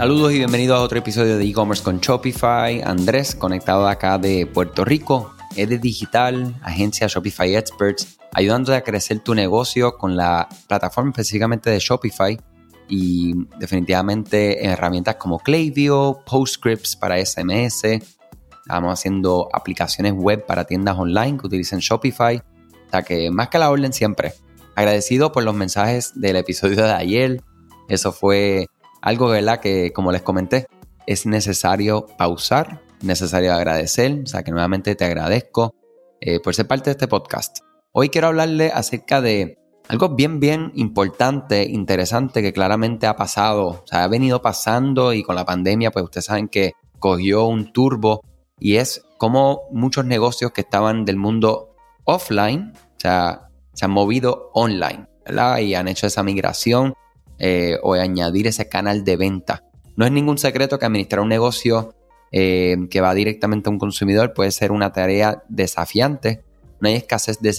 Saludos y bienvenidos a otro episodio de e-commerce con Shopify. Andrés, conectado acá de Puerto Rico, de Digital, agencia Shopify Experts, ayudándote a crecer tu negocio con la plataforma específicamente de Shopify y definitivamente herramientas como Klaviyo, PostScripts para SMS. Estamos haciendo aplicaciones web para tiendas online que utilicen Shopify. O sea que más que la orden siempre. Agradecido por los mensajes del episodio de ayer. Eso fue algo, ¿verdad? Que como les comenté, es necesario pausar, necesario agradecer, o sea que nuevamente te agradezco eh, por ser parte de este podcast. Hoy quiero hablarle acerca de algo bien, bien importante, interesante que claramente ha pasado, o sea, ha venido pasando y con la pandemia, pues ustedes saben que cogió un turbo y es como muchos negocios que estaban del mundo offline, o sea, se han movido online, ¿verdad? Y han hecho esa migración eh, o añadir ese canal de venta. No es ningún secreto que administrar un negocio eh, que va directamente a un consumidor puede ser una tarea desafiante. No hay escasez de,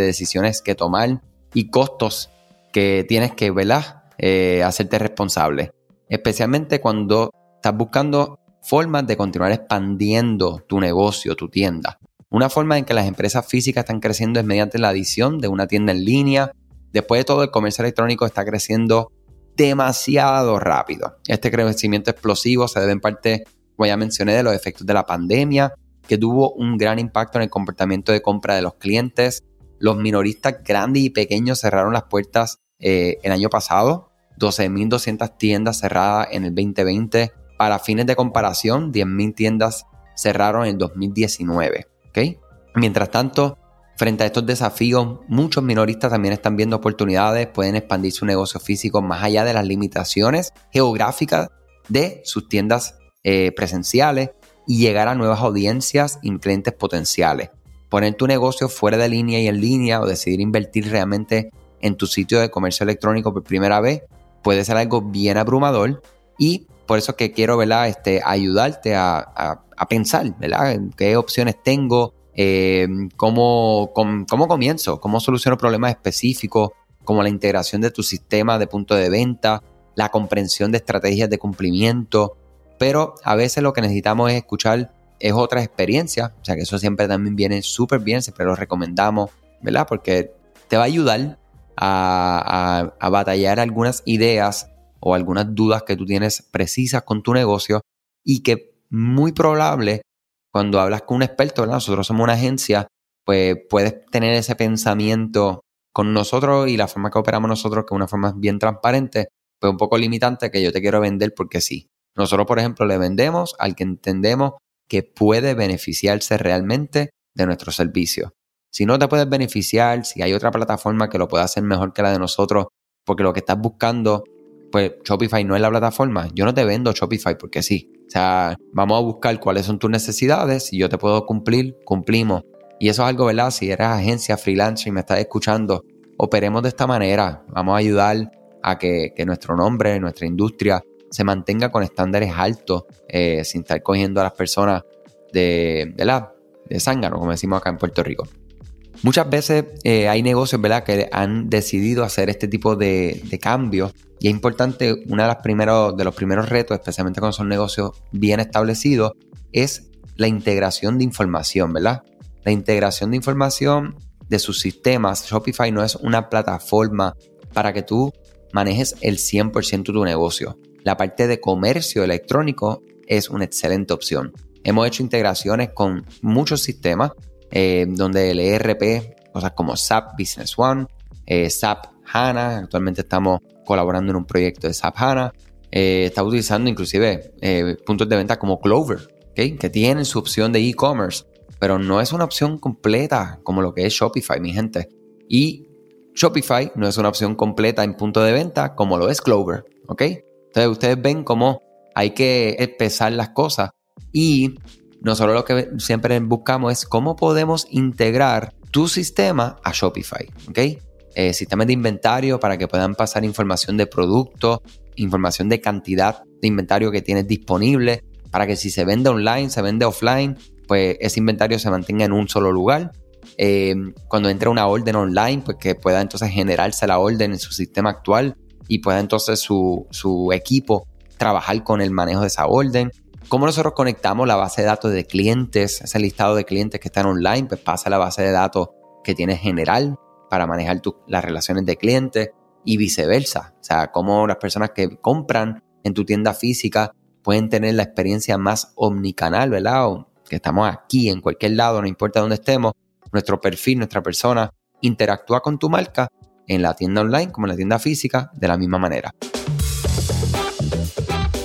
decisiones que tomar y costos que tienes que eh, hacerte responsable. Especialmente cuando estás buscando formas de continuar expandiendo tu negocio, tu tienda. Una forma en que las empresas físicas están creciendo es mediante la adición de una tienda en línea. Después de todo, el comercio electrónico está creciendo demasiado rápido. Este crecimiento explosivo se debe en parte, como ya mencioné, de los efectos de la pandemia, que tuvo un gran impacto en el comportamiento de compra de los clientes. Los minoristas grandes y pequeños cerraron las puertas eh, el año pasado, 12.200 tiendas cerradas en el 2020. Para fines de comparación, 10.000 tiendas cerraron en 2019. ¿okay? Mientras tanto, Frente a estos desafíos, muchos minoristas también están viendo oportunidades, pueden expandir su negocio físico más allá de las limitaciones geográficas de sus tiendas eh, presenciales y llegar a nuevas audiencias y clientes potenciales. Poner tu negocio fuera de línea y en línea o decidir invertir realmente en tu sitio de comercio electrónico por primera vez puede ser algo bien abrumador y por eso que quiero Este, ayudarte a, a pensar ¿verdad? qué opciones tengo, eh, cómo, cómo, comienzo, cómo soluciono problemas específicos, como la integración de tu sistema de punto de venta, la comprensión de estrategias de cumplimiento, pero a veces lo que necesitamos es escuchar es otra experiencia, o sea que eso siempre también viene súper bien, siempre lo recomendamos, ¿verdad? Porque te va a ayudar a, a batallar algunas ideas o algunas dudas que tú tienes precisas con tu negocio y que muy probable cuando hablas con un experto, nosotros somos una agencia, pues puedes tener ese pensamiento con nosotros y la forma que operamos nosotros, que es una forma bien transparente, pues un poco limitante que yo te quiero vender porque sí. Nosotros, por ejemplo, le vendemos al que entendemos que puede beneficiarse realmente de nuestro servicio. Si no te puedes beneficiar, si hay otra plataforma que lo pueda hacer mejor que la de nosotros, porque lo que estás buscando, pues Shopify no es la plataforma. Yo no te vendo Shopify porque sí. O sea, vamos a buscar cuáles son tus necesidades. y yo te puedo cumplir, cumplimos. Y eso es algo, ¿verdad? Si eres agencia, freelancer y me estás escuchando, operemos de esta manera. Vamos a ayudar a que, nuestro nombre, nuestra industria se mantenga con estándares altos, eh, sin estar cogiendo a las personas de, la de zángano, como decimos acá en Puerto Rico. Muchas veces eh, hay negocios ¿verdad? que han decidido hacer este tipo de, cambios y es importante, uno de, de los primeros retos, especialmente cuando son negocios bien establecidos, es la integración de información, ¿verdad? La integración de información de sus sistemas. Shopify no es una plataforma para que tú manejes el 100% de tu negocio. La parte de comercio electrónico es una excelente opción. Hemos hecho integraciones con muchos sistemas eh, donde el ERP, cosas como SAP Business One, eh, SAP HANA, actualmente estamos colaborando en un proyecto de SAP HANA, eh, está utilizando inclusive puntos de venta como Clover, que tienen su opción de e-commerce, pero no es una opción completa como lo que es Shopify, mi gente. Y Shopify no es una opción completa en punto de venta como lo es Clover, ¿ok? Entonces ustedes ven cómo hay que empezar las cosas y nosotros lo que siempre buscamos es cómo podemos integrar tu sistema a Shopify, ¿ok? Eh, sistemas de inventario para que puedan pasar información de producto, información de cantidad de inventario que tienes disponible, para que si se vende online, se vende offline, pues ese inventario se mantenga en un solo lugar. Eh, cuando entra una orden online, pues que pueda entonces generarse la orden en su sistema actual y pueda entonces su, su equipo trabajar con el manejo de esa orden. Cómo nosotros conectamos la base de datos de clientes, ese listado de clientes que están online, pues pasa a la base de datos que tienes general para manejar las relaciones de clientes y viceversa. O sea, cómo las personas que compran en tu tienda física pueden tener la experiencia más omnicanal, ¿verdad? O que estamos aquí, en cualquier lado, no importa dónde estemos, nuestro perfil, nuestra persona interactúa con tu marca en la tienda online como en la tienda física de la misma manera.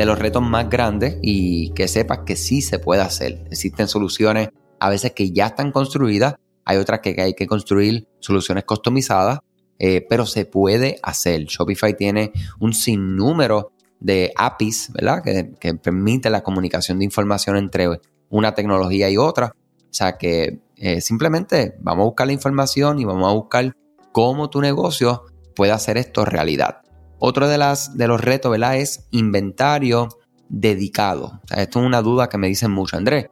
de los retos más grandes y que sepas que sí se puede hacer. Existen soluciones a veces que ya están construidas, hay otras que hay que construir soluciones customizadas, eh, pero se puede hacer. Shopify tiene un sinnúmero de APIs, ¿verdad? Que, permite la comunicación de información entre una tecnología y otra. O sea que eh, simplemente vamos a buscar la información y vamos a buscar cómo tu negocio puede hacer esto realidad. Otro de, los retos, ¿verdad? Es inventario dedicado. esto es una duda que me dicen mucho, Andrés.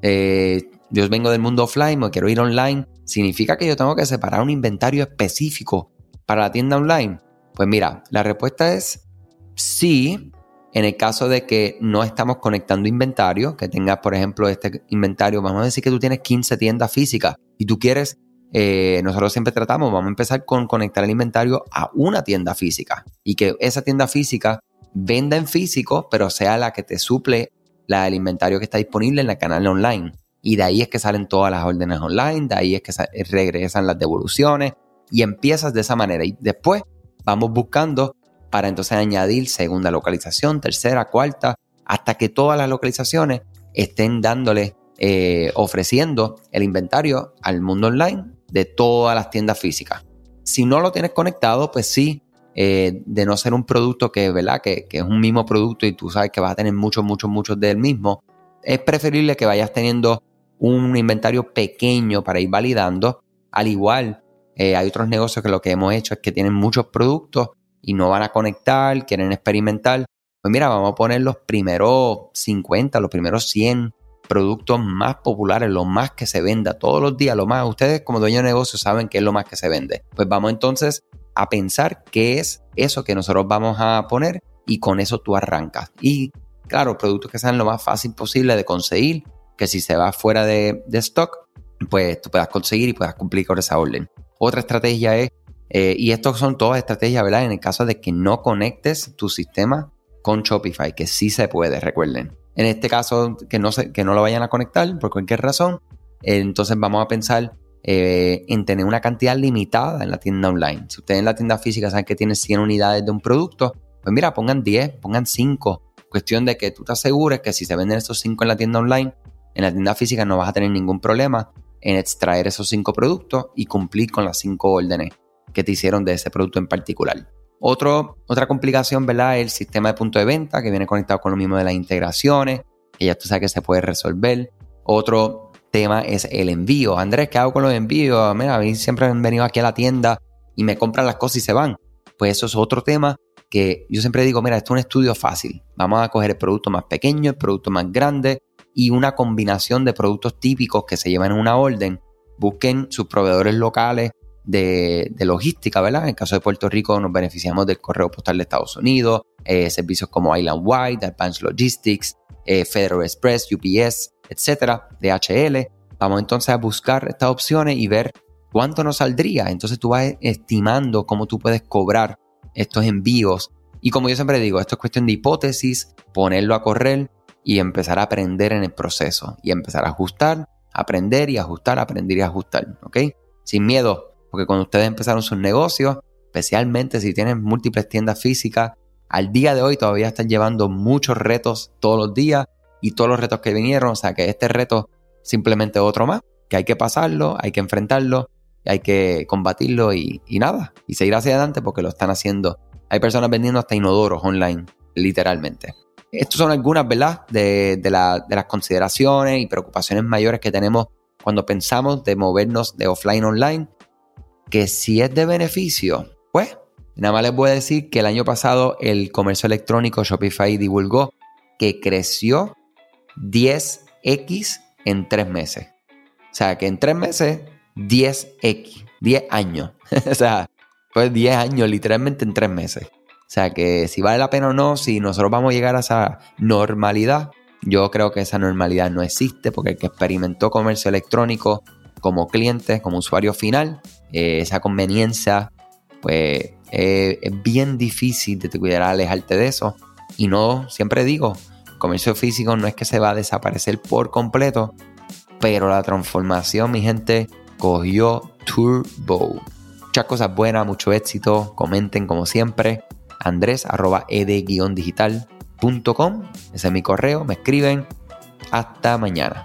Eh, yo vengo del mundo offline, me quiero ir online. ¿Significa que yo tengo que separar un inventario específico para la tienda online? Pues mira, la respuesta es sí, en el caso de que no estamos conectando inventario, que tengas, por ejemplo, este inventario, vamos a decir que tú tienes 15 tiendas físicas y tú quieres, eh, nosotros siempre tratamos, vamos a empezar con conectar el inventario a una tienda física y que esa tienda física venda en físico, pero sea la que te suple la del inventario que está disponible en el canal online. Y de ahí es que salen todas las órdenes online, de ahí es que regresan las devoluciones y empiezas de esa manera. Y después vamos buscando para entonces añadir segunda localización, tercera, cuarta, hasta que todas las localizaciones estén dándole, eh, ofreciendo el inventario al mundo online de todas las tiendas físicas. Si no lo tienes conectado, pues sí, eh, de no ser un producto que, ¿verdad? Que, es un mismo producto y tú sabes que vas a tener muchos, muchos, muchos del mismo, es preferible que vayas teniendo un inventario pequeño para ir validando. Al igual, eh, hay otros negocios que lo que hemos hecho es que tienen muchos productos y no van a conectar, quieren experimentar, pues mira, vamos a poner los primeros 50, los primeros 100 productos más populares, lo más que se venda todos los días, lo más, ustedes como dueños de negocio saben qué es lo más que se vende. Pues vamos entonces a pensar qué es eso que nosotros vamos a poner y con eso tú arrancas. Y claro, productos que sean lo más fácil posible de conseguir, que si se va fuera de, de stock, pues tú puedas conseguir y puedas cumplir con esa orden. Otra estrategia es eh, y estas son todas estrategias, ¿verdad? En el caso de que no conectes tu sistema con Shopify, que sí se puede, recuerden. En este caso, que no, que no lo vayan a conectar por cualquier razón, entonces vamos a pensar eh, en tener una cantidad limitada en la tienda online. Si ustedes en la tienda física saben que tienen 100 unidades de un producto, pues mira, pongan 10, pongan 5. Cuestión de que tú te asegures que si se venden estos 5 en la tienda online, en la tienda física no vas a tener ningún problema en extraer esos 5 productos y cumplir con las 5 órdenes que te hicieron de ese producto en particular. Otro, otra complicación, ¿verdad? El sistema de punto de venta que viene conectado con lo mismo de las integraciones, que ya tú sabes que se puede resolver. Otro tema es el envío. Andrés, ¿qué hago con los envíos? Mira, a mí siempre han venido aquí a la tienda y me compran las cosas y se van. Pues eso es otro tema que yo siempre digo, mira, esto es un estudio fácil. Vamos a coger el producto más pequeño, el producto más grande y una combinación de productos típicos que se llevan en una orden. Busquen sus proveedores locales de, logística, ¿verdad? En el caso de Puerto Rico nos beneficiamos del correo postal de Estados Unidos, eh, servicios como Island Wide, Advanced Logistics, eh, Federal Express, UPS, etcétera, DHL. Vamos entonces a buscar estas opciones y ver cuánto nos saldría. Entonces tú vas estimando cómo tú puedes cobrar estos envíos. Y como yo siempre digo, esto es cuestión de hipótesis, ponerlo a correr y empezar a aprender en el proceso y empezar a ajustar, aprender y ajustar, aprender y ajustar, ¿ok? Sin miedo, porque cuando ustedes empezaron sus negocios, especialmente si tienen múltiples tiendas físicas, al día de hoy todavía están llevando muchos retos todos los días y todos los retos que vinieron. O sea que este reto simplemente otro más, que hay que pasarlo, hay que enfrentarlo, hay que combatirlo y, nada, y seguir hacia adelante porque lo están haciendo. Hay personas vendiendo hasta inodoros online, literalmente. estas son algunas, ¿verdad? De, las consideraciones y preocupaciones mayores que tenemos cuando pensamos de movernos de offline online. Que si es de beneficio, pues nada más les voy a decir que el año pasado el comercio electrónico Shopify divulgó que creció 10x en tres meses. O sea, que en tres meses, 10x, 10 años. o sea, pues 10 años literalmente en tres meses. O sea, que si vale la pena o no, si nosotros vamos a llegar a esa normalidad, yo creo que esa normalidad no existe porque el que experimentó comercio electrónico como cliente, como usuario final, eh, esa conveniencia, pues es bien difícil de cuidar alejarte de eso. Y no, siempre digo, comercio físico no es que se va a desaparecer por completo, pero la transformación, mi gente, cogió turbo. Muchas cosas buenas, mucho éxito. Comenten como siempre. Andrés arroba ed-digital.com. Ese es mi correo. Me escriben. Hasta mañana.